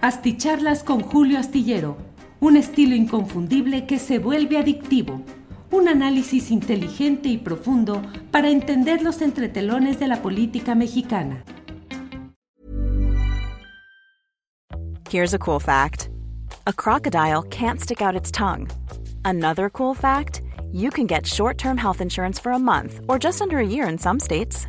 Asticharlas con Julio Astillero, un estilo inconfundible que se vuelve adictivo. Un análisis inteligente y profundo para entender los entretelones de la política mexicana. Here's a cool fact. A crocodile can't stick out its tongue. Another cool fact, you can get short-term health insurance for a month or just under a year in some states.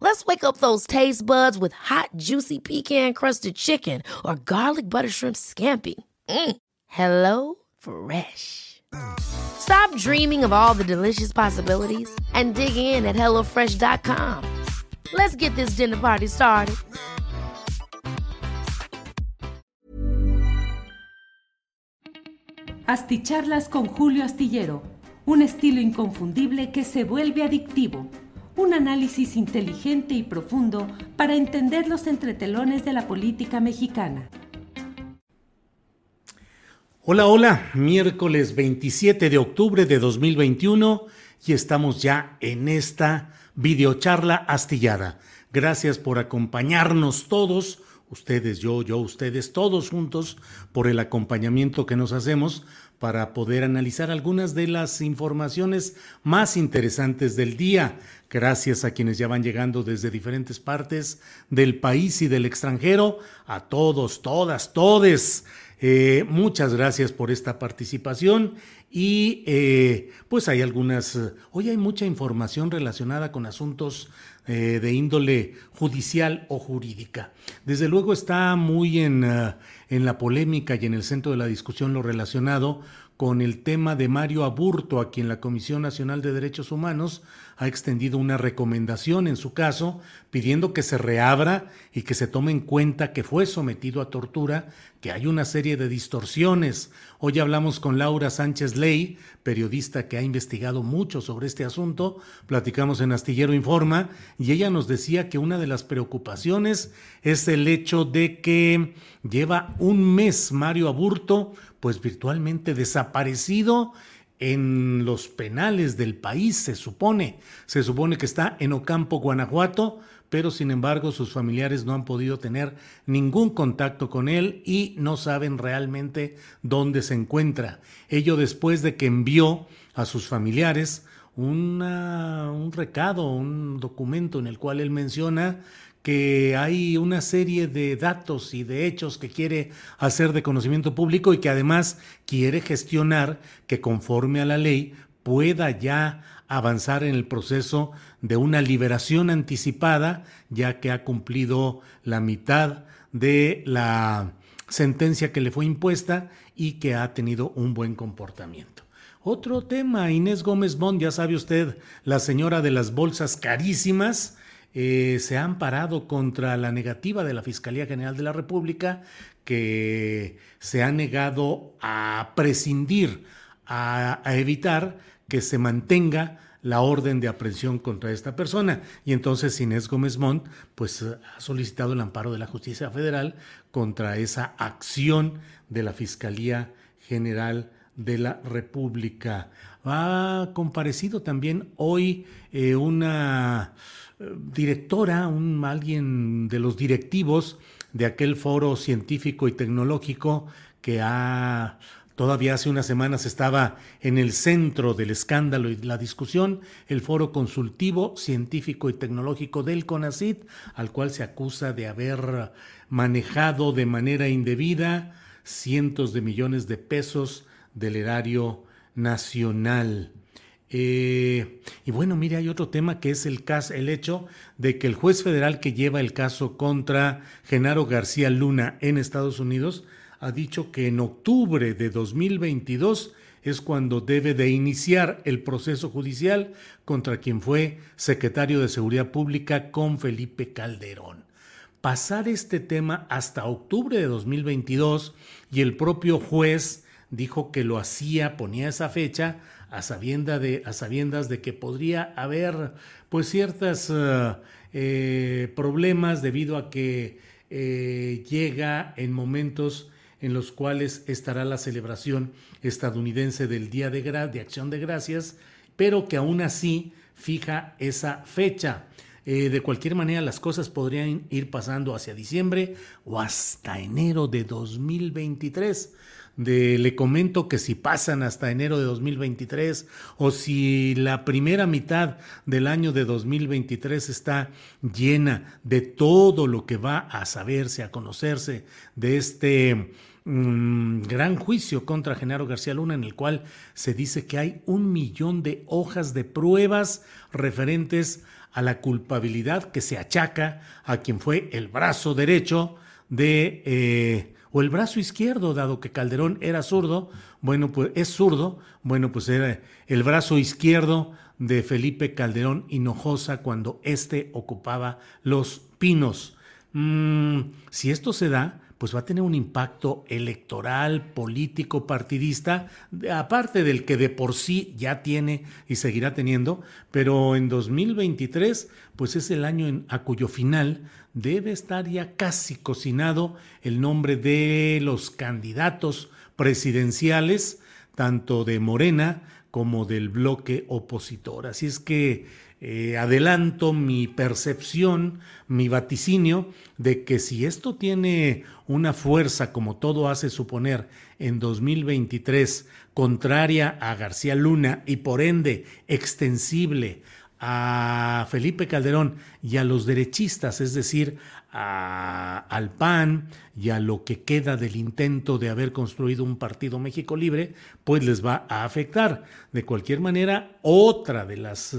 Let's wake up those taste buds with hot, juicy pecan crusted chicken or garlic butter shrimp scampi. Mm. Hello Fresh. Stop dreaming of all the delicious possibilities and dig in at HelloFresh.com. Let's get this dinner party started. Asticharlas con Julio Astillero, un estilo inconfundible que se vuelve adictivo un análisis inteligente y profundo para entender los entretelones de la política mexicana. Hola, hola, miércoles 27 de octubre de 2021 y estamos ya en esta videocharla astillada. Gracias por acompañarnos todos, ustedes, yo, yo, ustedes, todos juntos, por el acompañamiento que nos hacemos para poder analizar algunas de las informaciones más interesantes del día. Gracias a quienes ya van llegando desde diferentes partes del país y del extranjero. A todos, todas, todes. Eh, muchas gracias por esta participación y eh, pues hay algunas, hoy hay mucha información relacionada con asuntos eh, de índole judicial o jurídica. Desde luego está muy en, en la polémica y en el centro de la discusión lo relacionado con el tema de Mario Aburto, a quien la Comisión Nacional de Derechos Humanos ha extendido una recomendación en su caso, pidiendo que se reabra y que se tome en cuenta que fue sometido a tortura, que hay una serie de distorsiones. Hoy hablamos con Laura Sánchez Ley, periodista que ha investigado mucho sobre este asunto, platicamos en Astillero Informa, y ella nos decía que una de las preocupaciones es el hecho de que lleva un mes Mario Aburto pues virtualmente desaparecido en los penales del país, se supone. Se supone que está en Ocampo, Guanajuato, pero sin embargo sus familiares no han podido tener ningún contacto con él y no saben realmente dónde se encuentra. Ello después de que envió a sus familiares un recado, un documento en el cual él menciona que hay una serie de datos y de hechos que quiere hacer de conocimiento público y que además quiere gestionar que conforme a la ley pueda ya avanzar en el proceso de una liberación anticipada, ya que ha cumplido la mitad de la sentencia que le fue impuesta y que ha tenido un buen comportamiento. Otro tema, Inés Gómez Bond, ya sabe usted, la señora de las bolsas carísimas, eh, se han parado contra la negativa de la Fiscalía General de la República que se ha negado a prescindir, a, evitar que se mantenga la orden de aprehensión contra esta persona. Y entonces Inés Gómez Montt pues, ha solicitado el amparo de la justicia federal contra esa acción de la Fiscalía General de la República. Ha comparecido también hoy eh, una directora, un, alguien de los directivos de aquel foro científico y tecnológico que ha Todavía hace unas semanas estaba en el centro del escándalo y la discusión el foro consultivo científico y tecnológico del CONACIT, al cual se acusa de haber manejado de manera indebida cientos de millones de pesos del erario nacional. Eh, y bueno, mire, hay otro tema que es el, caso, el hecho de que el juez federal que lleva el caso contra Genaro García Luna en Estados Unidos ha dicho que en octubre de 2022 es cuando debe de iniciar el proceso judicial contra quien fue secretario de Seguridad Pública con Felipe Calderón. pasar este tema hasta octubre de 2022 y el propio juez dijo que lo hacía, ponía esa fecha a, de, a sabiendas de que podría haber pues ciertos eh, eh, problemas debido a que eh, llega en momentos en los cuales estará la celebración estadounidense del Día de, de Acción de Gracias, pero que aún así fija esa fecha. de cualquier manera, las cosas podrían ir pasando hacia diciembre o hasta enero de 2023 le comento que si pasan hasta enero de 2023 o si la primera mitad del año de 2023 está llena de todo lo que va a saberse, a conocerse de este mm, gran juicio contra Genaro García Luna en el cual se dice que hay un millón de hojas de pruebas referentes a la culpabilidad que se achaca a quien fue el brazo derecho de... Eh, o el brazo izquierdo, dado que Calderón era zurdo, bueno, pues es zurdo, bueno, pues era el brazo izquierdo de Felipe Calderón Hinojosa cuando éste ocupaba los pinos. Mm, si esto se da, pues va a tener un impacto electoral, político, partidista, aparte del que de por sí ya tiene y seguirá teniendo, pero en 2023, pues es el año a cuyo final debe estar ya casi cocinado el nombre de los candidatos presidenciales, tanto de Morena como del bloque opositor. Así es que eh, adelanto mi percepción, mi vaticinio de que si esto tiene una fuerza, como todo hace suponer, en 2023, contraria a García Luna y por ende extensible a Felipe Calderón y a los derechistas, es decir, al PAN y a lo que queda del intento de haber construido un partido México Libre, pues les va a afectar. De cualquier manera, otra de las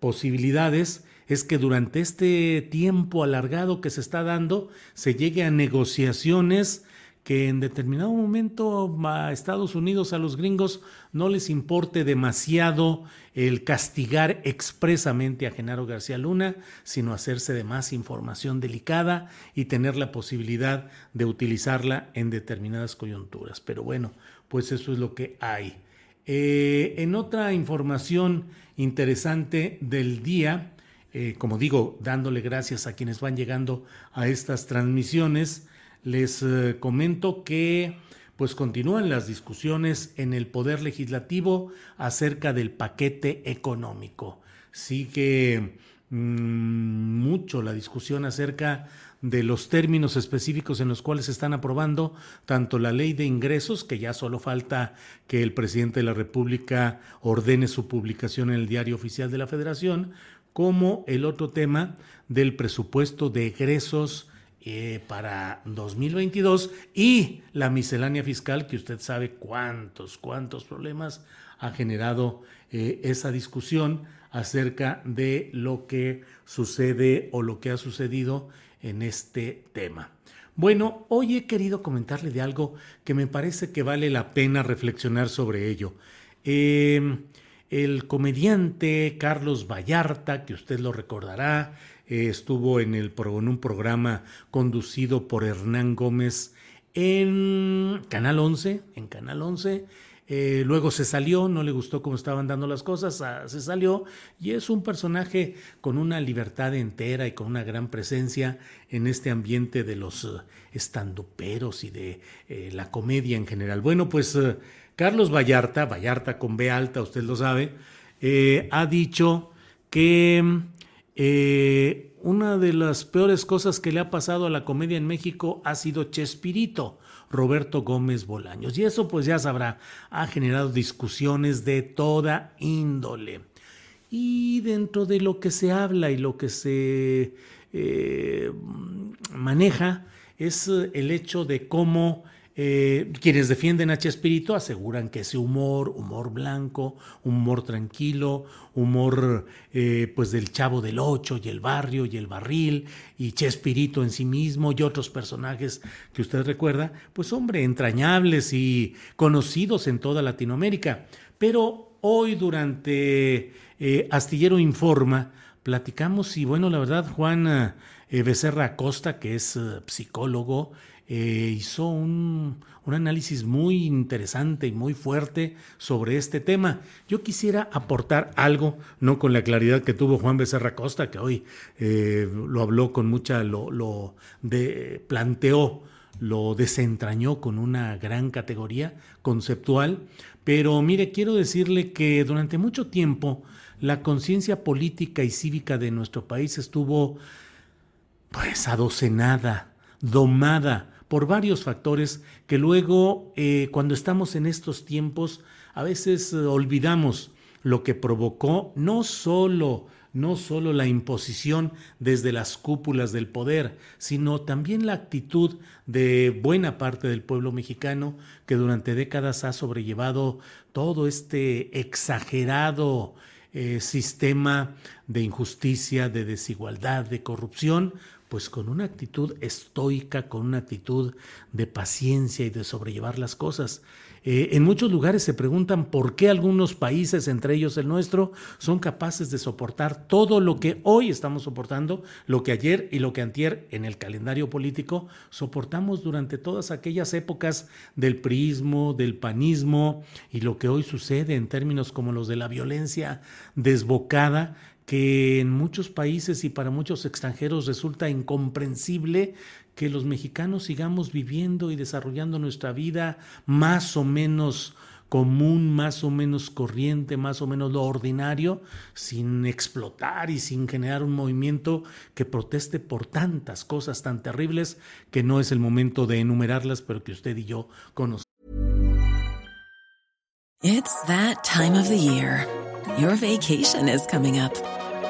posibilidades es que durante este tiempo alargado que se está dando se llegue a negociaciones que en determinado momento a Estados Unidos, a los gringos, no les importe demasiado el castigar expresamente a Genaro García Luna, sino hacerse de más información delicada y tener la posibilidad de utilizarla en determinadas coyunturas. Pero bueno, pues eso es lo que hay. Eh, en otra información interesante del día, eh, como digo, dándole gracias a quienes van llegando a estas transmisiones, les eh, comento que pues continúan las discusiones en el Poder Legislativo acerca del paquete económico. Sigue mm, mucho la discusión acerca de los términos específicos en los cuales se están aprobando tanto la ley de ingresos, que ya solo falta que el presidente de la República ordene su publicación en el diario oficial de la Federación, como el otro tema del presupuesto de egresos eh, para 2022 y la miscelánea fiscal, que usted sabe cuántos, cuántos problemas ha generado eh, esa discusión acerca de lo que sucede o lo que ha sucedido en este tema. Bueno, hoy he querido comentarle de algo que me parece que vale la pena reflexionar sobre ello. Em, el comediante Carlos Vallarta, que usted lo recordará, eh, estuvo en, el, un programa conducido por Hernán Gómez en Canal 11, en Canal 11, eh, luego se salió, no le gustó cómo estaban dando las cosas, ah, se salió y es un personaje con una libertad entera y con una gran presencia en este ambiente de los uh, estanduperos y de eh, la comedia en general. Bueno, pues Carlos Vallarta, Vallarta con B alta, usted lo sabe, ha dicho que una de las peores cosas que le ha pasado a la comedia en México ha sido Chespirito Roberto Gómez Bolaños. Y eso pues ya sabrá, ha generado discusiones de toda índole. Y dentro de lo que se habla y lo que se eh, maneja es el hecho de cómo eh, quienes defienden a Chespirito aseguran que ese humor, humor blanco, humor tranquilo, humor eh, pues del Chavo del Ocho y el barrio y el barril y Chespirito en sí mismo y otros personajes que usted recuerda, pues hombre, entrañables y conocidos en toda Latinoamérica. Pero hoy durante eh, Astillero Informa platicamos y bueno, la verdad Juan Becerra Acosta, que es psicólogo, eh, hizo un, un, análisis muy interesante y muy fuerte sobre este tema. Yo quisiera aportar algo, no con la claridad que tuvo Juan Becerra Acosta, que hoy lo habló con mucha, lo, lo planteó lo desentrañó con una gran categoría conceptual, pero mire, quiero decirle que durante mucho tiempo la conciencia política y cívica de nuestro país estuvo pues adocenada, domada por varios factores que luego eh, cuando estamos en estos tiempos a veces eh, olvidamos lo que provocó no solo no solo la imposición desde las cúpulas del poder, sino también la actitud de buena parte del pueblo mexicano que durante décadas ha sobrellevado todo este exagerado eh, sistema de injusticia, de desigualdad, de corrupción, pues con una actitud estoica, con una actitud de paciencia y de sobrellevar las cosas. Eh, en muchos lugares se preguntan por qué algunos países, entre ellos el nuestro, son capaces de soportar todo lo que hoy estamos soportando, lo que ayer y lo que antier en el calendario político soportamos durante todas aquellas épocas del prismo, del panismo y lo que hoy sucede en términos como los de la violencia desbocada que en muchos países y para muchos extranjeros resulta incomprensible que los mexicanos sigamos viviendo y desarrollando nuestra vida más o menos común, más o menos corriente, más o menos lo ordinario, sin explotar y sin generar un movimiento que proteste por tantas cosas tan terribles que no es el momento de enumerarlas, pero que usted y yo conocemos. It's that time of the year. Your vacation is coming up.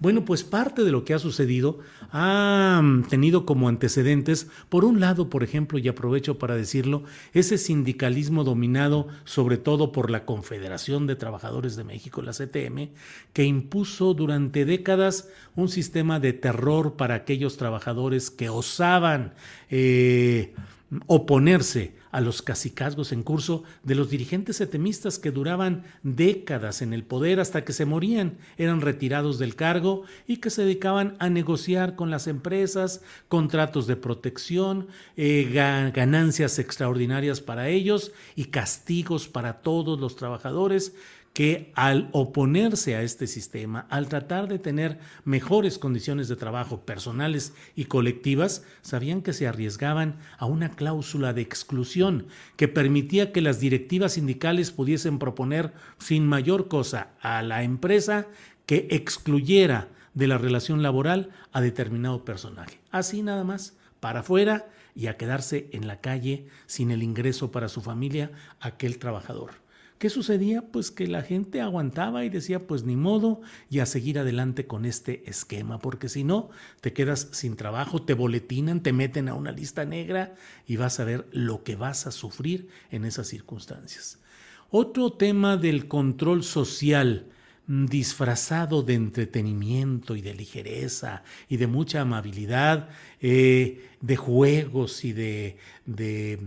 Bueno, pues parte de lo que ha sucedido ha mm, tenido como antecedentes, por un lado, por ejemplo, y aprovecho para decirlo, ese sindicalismo dominado sobre todo por la Confederación de Trabajadores de México, la CTM, que impuso durante décadas un sistema de terror para aquellos trabajadores que osaban eh, oponerse a los cacicazgos en curso de los dirigentes setemistas que duraban décadas en el poder hasta que se morían, eran retirados del cargo y que se dedicaban a negociar con las empresas contratos de protección, eh, ganancias extraordinarias para ellos y castigos para todos los trabajadores que al oponerse a este sistema, al tratar de tener mejores condiciones de trabajo personales y colectivas, sabían que se arriesgaban a una cláusula de exclusión que permitía que las directivas sindicales pudiesen proponer sin mayor cosa a la empresa que excluyera de la relación laboral a determinado personaje. Así nada más, para afuera y a quedarse en la calle sin el ingreso para su familia aquel trabajador. ¿Qué sucedía? Pues que la gente aguantaba y decía, pues ni modo, y a seguir adelante con este esquema, porque si no, te quedas sin trabajo, te boletinan, te meten a una lista negra y vas a ver lo que vas a sufrir en esas circunstancias. Otro tema del control social mm, disfrazado de entretenimiento y de ligereza y de mucha amabilidad, eh, de juegos y de, de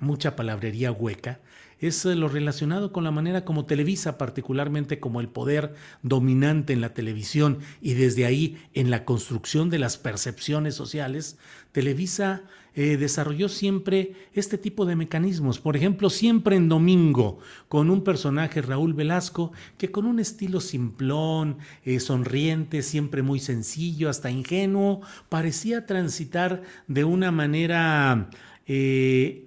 mucha palabrería hueca, es eh, lo relacionado con la manera como Televisa, particularmente como el poder dominante en la televisión y desde ahí en la construcción de las percepciones sociales, Televisa eh, desarrolló siempre este tipo de mecanismos. Por ejemplo, siempre en domingo, con un personaje, Raúl Velasco, que con un estilo simplón, eh, sonriente, siempre muy sencillo, hasta ingenuo, parecía transitar de una manera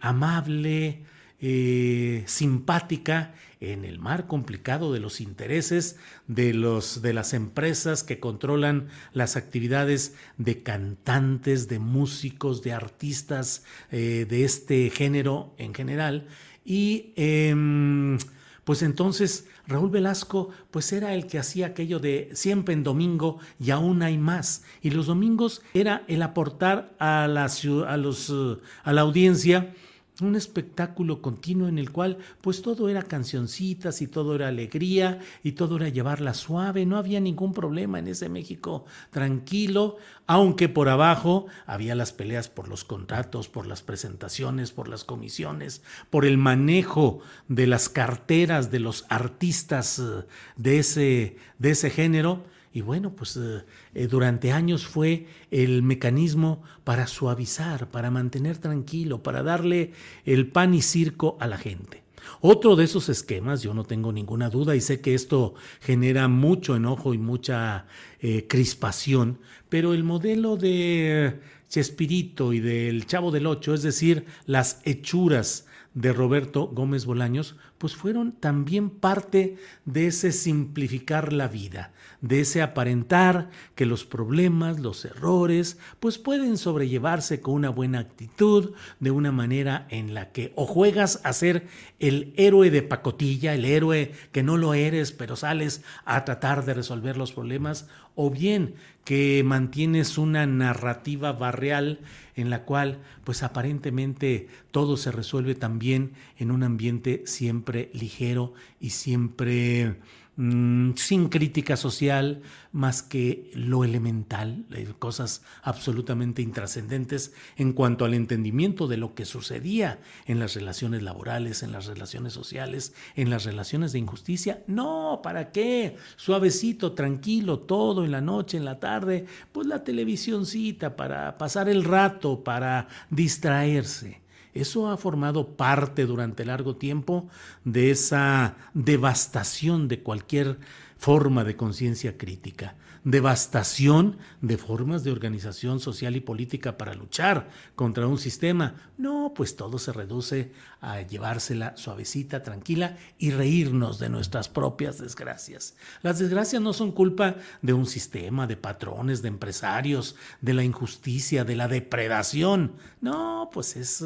amable, simpática en el mar complicado de los intereses de, los, de las empresas que controlan las actividades de cantantes, de músicos, de artistas eh, de este género en general. Y em, pues entonces Raúl Velasco pues era el que hacía aquello de siempre en domingo y aún hay más. Y los domingos era el aportar a la, a los, a la audiencia un espectáculo continuo en el cual pues todo era cancioncitas y todo era alegría y todo era llevarla suave, no había ningún problema en ese México tranquilo, aunque por abajo había las peleas por los contratos, por las presentaciones, por las comisiones, por el manejo de las carteras de los artistas eh, de ese, de ese género y bueno, pues eh, eh, durante años fue el mecanismo para suavizar, para mantener tranquilo, para darle el pan y circo a la gente. Otro de esos esquemas, yo no tengo ninguna duda y sé que esto genera mucho enojo y mucha eh, crispación, pero el modelo de Chespirito y del Chavo del Ocho, es decir, las hechuras de Roberto Gómez Bolaños, pues fueron también parte de ese simplificar la vida, de ese aparentar que los problemas, los errores, pues pueden sobrellevarse con una buena actitud, de una manera en la que o juegas a ser el héroe de pacotilla, el héroe que no lo eres, pero sales a tratar de resolver los problemas, o bien que mantienes una narrativa barrial en la cual pues aparentemente todo se resuelve también en un ambiente siempre ligero y siempre Mm, sin crítica social más que lo elemental, eh, cosas absolutamente intrascendentes en cuanto al entendimiento de lo que sucedía en las relaciones laborales, en las relaciones sociales, en las relaciones de injusticia. No, ¿para qué? Suavecito, tranquilo, todo en la noche, en la tarde, pues la televisioncita para pasar el rato, para distraerse. Eso ha formado parte durante largo tiempo de esa devastación de cualquier forma de conciencia crítica devastación de formas de organización social y política para luchar contra un sistema. No, pues todo se reduce a llevársela suavecita, tranquila y reírnos de nuestras propias desgracias. Las desgracias no son culpa de un sistema, de patrones, de empresarios, de la injusticia, de la depredación. No, pues es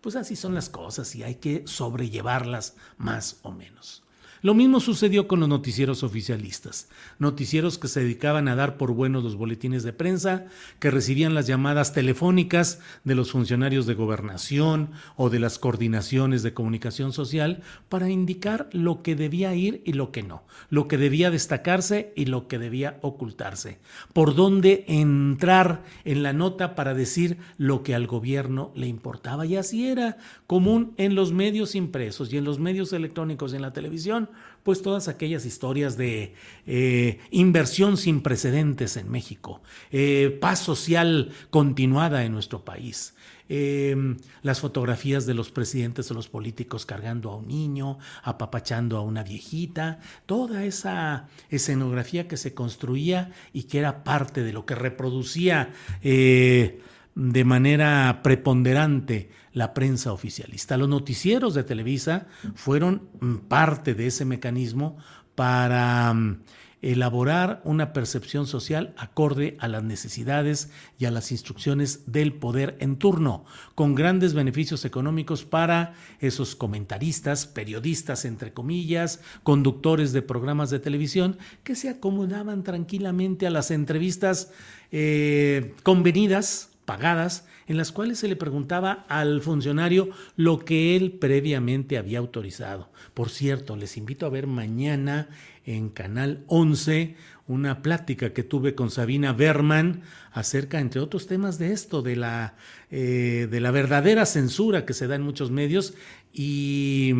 pues así son las cosas y hay que sobrellevarlas más o menos. Lo mismo sucedió con los noticieros oficialistas, noticieros que se dedicaban a dar por buenos los boletines de prensa, que recibían las llamadas telefónicas de los funcionarios de gobernación o de las coordinaciones de comunicación social para indicar lo que debía ir y lo que no, lo que debía destacarse y lo que debía ocultarse, por dónde entrar en la nota para decir lo que al gobierno le importaba. Y así era común en los medios impresos y en los medios electrónicos y en la televisión pues todas aquellas historias de eh, inversión sin precedentes en México, eh, paz social continuada en nuestro país. Em, las fotografías de los presidentes o los políticos cargando a un niño, apapachando a una viejita, toda esa escenografía que se construía y que era parte de lo que reproducía eh, de manera preponderante la prensa oficialista. Los noticieros de Televisa fueron mm, parte de ese mecanismo para mm, elaborar una percepción social acorde a las necesidades y a las instrucciones del poder en turno, con grandes beneficios económicos para esos comentaristas, periodistas, entre comillas, conductores de programas de televisión, que se acomodaban tranquilamente a las entrevistas eh, convenidas pagadas en las cuales se le preguntaba al funcionario lo que él previamente había autorizado. Por cierto, les invito a ver mañana en Canal 11 una plática que tuve con Sabina Berman acerca, entre otros temas, de esto, de la, eh, de la verdadera censura que se da en muchos medios y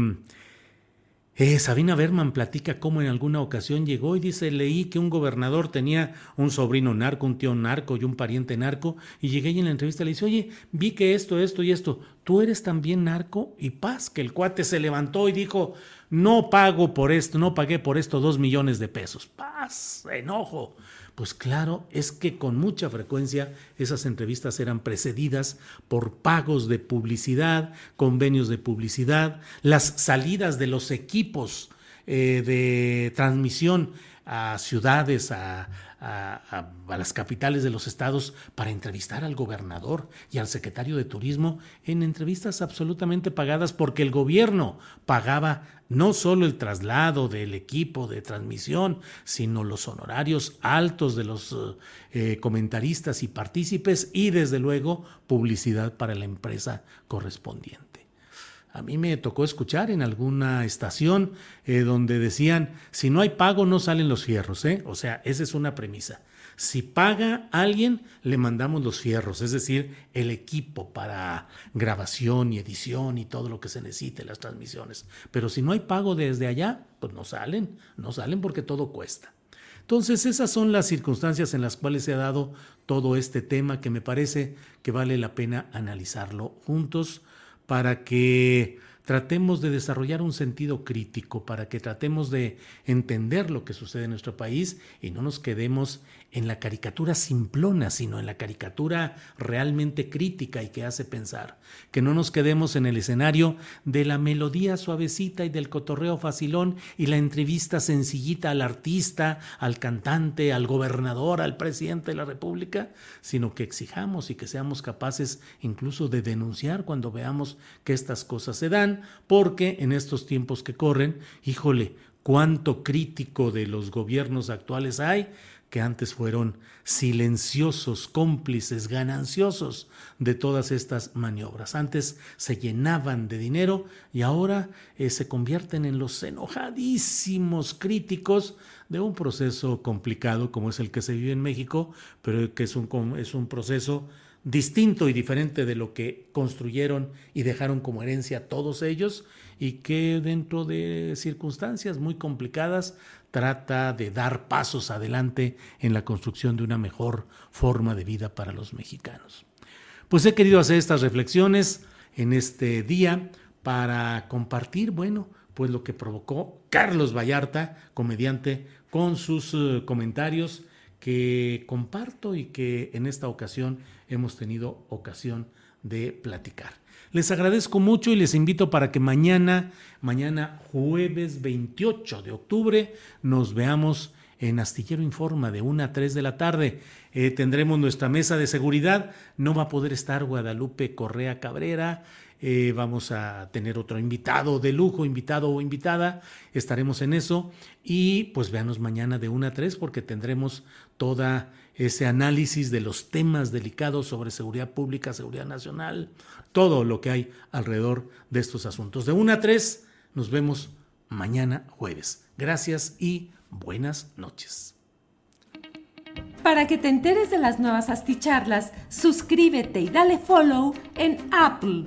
Eh, Sabina Berman platica cómo en alguna ocasión llegó y dice, leí que un gobernador tenía un sobrino narco, un tío narco y un pariente narco, y llegué y en la entrevista le dice, oye, vi que esto, esto y esto, ¿tú eres también narco? Y paz, que el cuate se levantó y dijo, no pago por esto, no pagué por esto dos millones de pesos. Paz, enojo. Pues claro, es que con mucha frecuencia esas entrevistas eran precedidas por pagos de publicidad, convenios de publicidad, las salidas de los equipos eh, de transmisión a ciudades, a, a, las capitales de los estados para entrevistar al gobernador y al secretario de Turismo en entrevistas absolutamente pagadas porque el gobierno pagaba no solo el traslado del equipo de transmisión, sino los honorarios altos de los eh, comentaristas y partícipes y desde luego publicidad para la empresa correspondiente. A mí me tocó escuchar en alguna estación eh, donde decían, si no hay pago no salen los fierros, ¿eh? O sea, esa es una premisa. Si paga alguien, le mandamos los fierros, es decir, el equipo para grabación y edición y todo lo que se necesite, las transmisiones. Pero si no hay pago desde allá, pues no salen, no salen porque todo cuesta. Entonces, esas son las circunstancias en las cuales se ha dado todo este tema que me parece que vale la pena analizarlo juntos para que tratemos de desarrollar un sentido crítico, para que tratemos de entender lo que sucede en nuestro país y no nos quedemos en la caricatura simplona, sino en la caricatura realmente crítica y que hace pensar. Que no nos quedemos en el escenario de la melodía suavecita y del cotorreo facilón y la entrevista sencillita al artista, al cantante, al gobernador, al presidente de la República, sino que exijamos y que seamos capaces incluso de denunciar cuando veamos que estas cosas se dan, porque en estos tiempos que corren, híjole, cuánto crítico de los gobiernos actuales hay que antes fueron silenciosos, cómplices, gananciosos de todas estas maniobras. Antes se llenaban de dinero y ahora eh, se convierten en los enojadísimos críticos de un proceso complicado como es el que se vive en México, pero que es un, es un proceso distinto y diferente de lo que construyeron y dejaron como herencia todos ellos y que dentro de circunstancias muy complicadas trata de dar pasos adelante en la construcción de una mejor forma de vida para los mexicanos. Pues he querido hacer estas reflexiones en este día para compartir, bueno, pues lo que provocó Carlos Vallarta, comediante, con sus eh, comentarios que comparto y que en esta ocasión hemos tenido ocasión de platicar. Les agradezco mucho y les invito para que mañana, mañana jueves 28 de octubre, nos veamos en Astillero Informa de 1 a 3 de la tarde. Eh, tendremos nuestra mesa de seguridad. No va a poder estar Guadalupe Correa Cabrera. Eh, vamos a tener otro invitado de lujo, invitado o invitada. Estaremos en eso. Y pues véanos mañana de 1 a 3 porque tendremos toda ese análisis de los temas delicados sobre seguridad pública, seguridad nacional, todo lo que hay alrededor de estos asuntos. De 1 a 3 nos vemos mañana jueves. Gracias y buenas noches. Para que te enteres de las nuevas asticharlas, suscríbete y dale follow en Apple,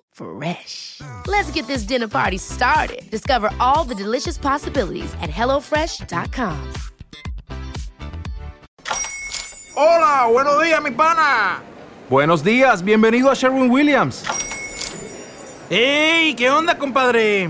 Fresh. Let's get this dinner party started. Discover all the delicious possibilities at hellofresh.com. Hola, buenos días, mi pana. Buenos días, bienvenido a Sherwin Williams. ¡Ey! ¿Qué onda, compadre?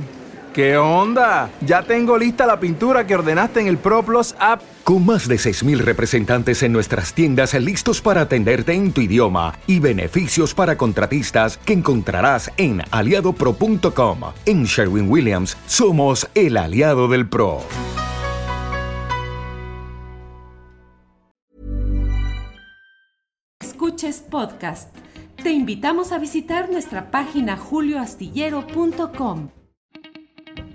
¿Qué onda? Ya tengo lista la pintura que ordenaste en el ProPlus app. Con más de 6.000 representantes en nuestras tiendas listos para atenderte en tu idioma y beneficios para contratistas que encontrarás en aliadopro.com. En Sherwin Williams somos el aliado del PRO. escuches podcast. Te invitamos a visitar nuestra página julioastillero.com.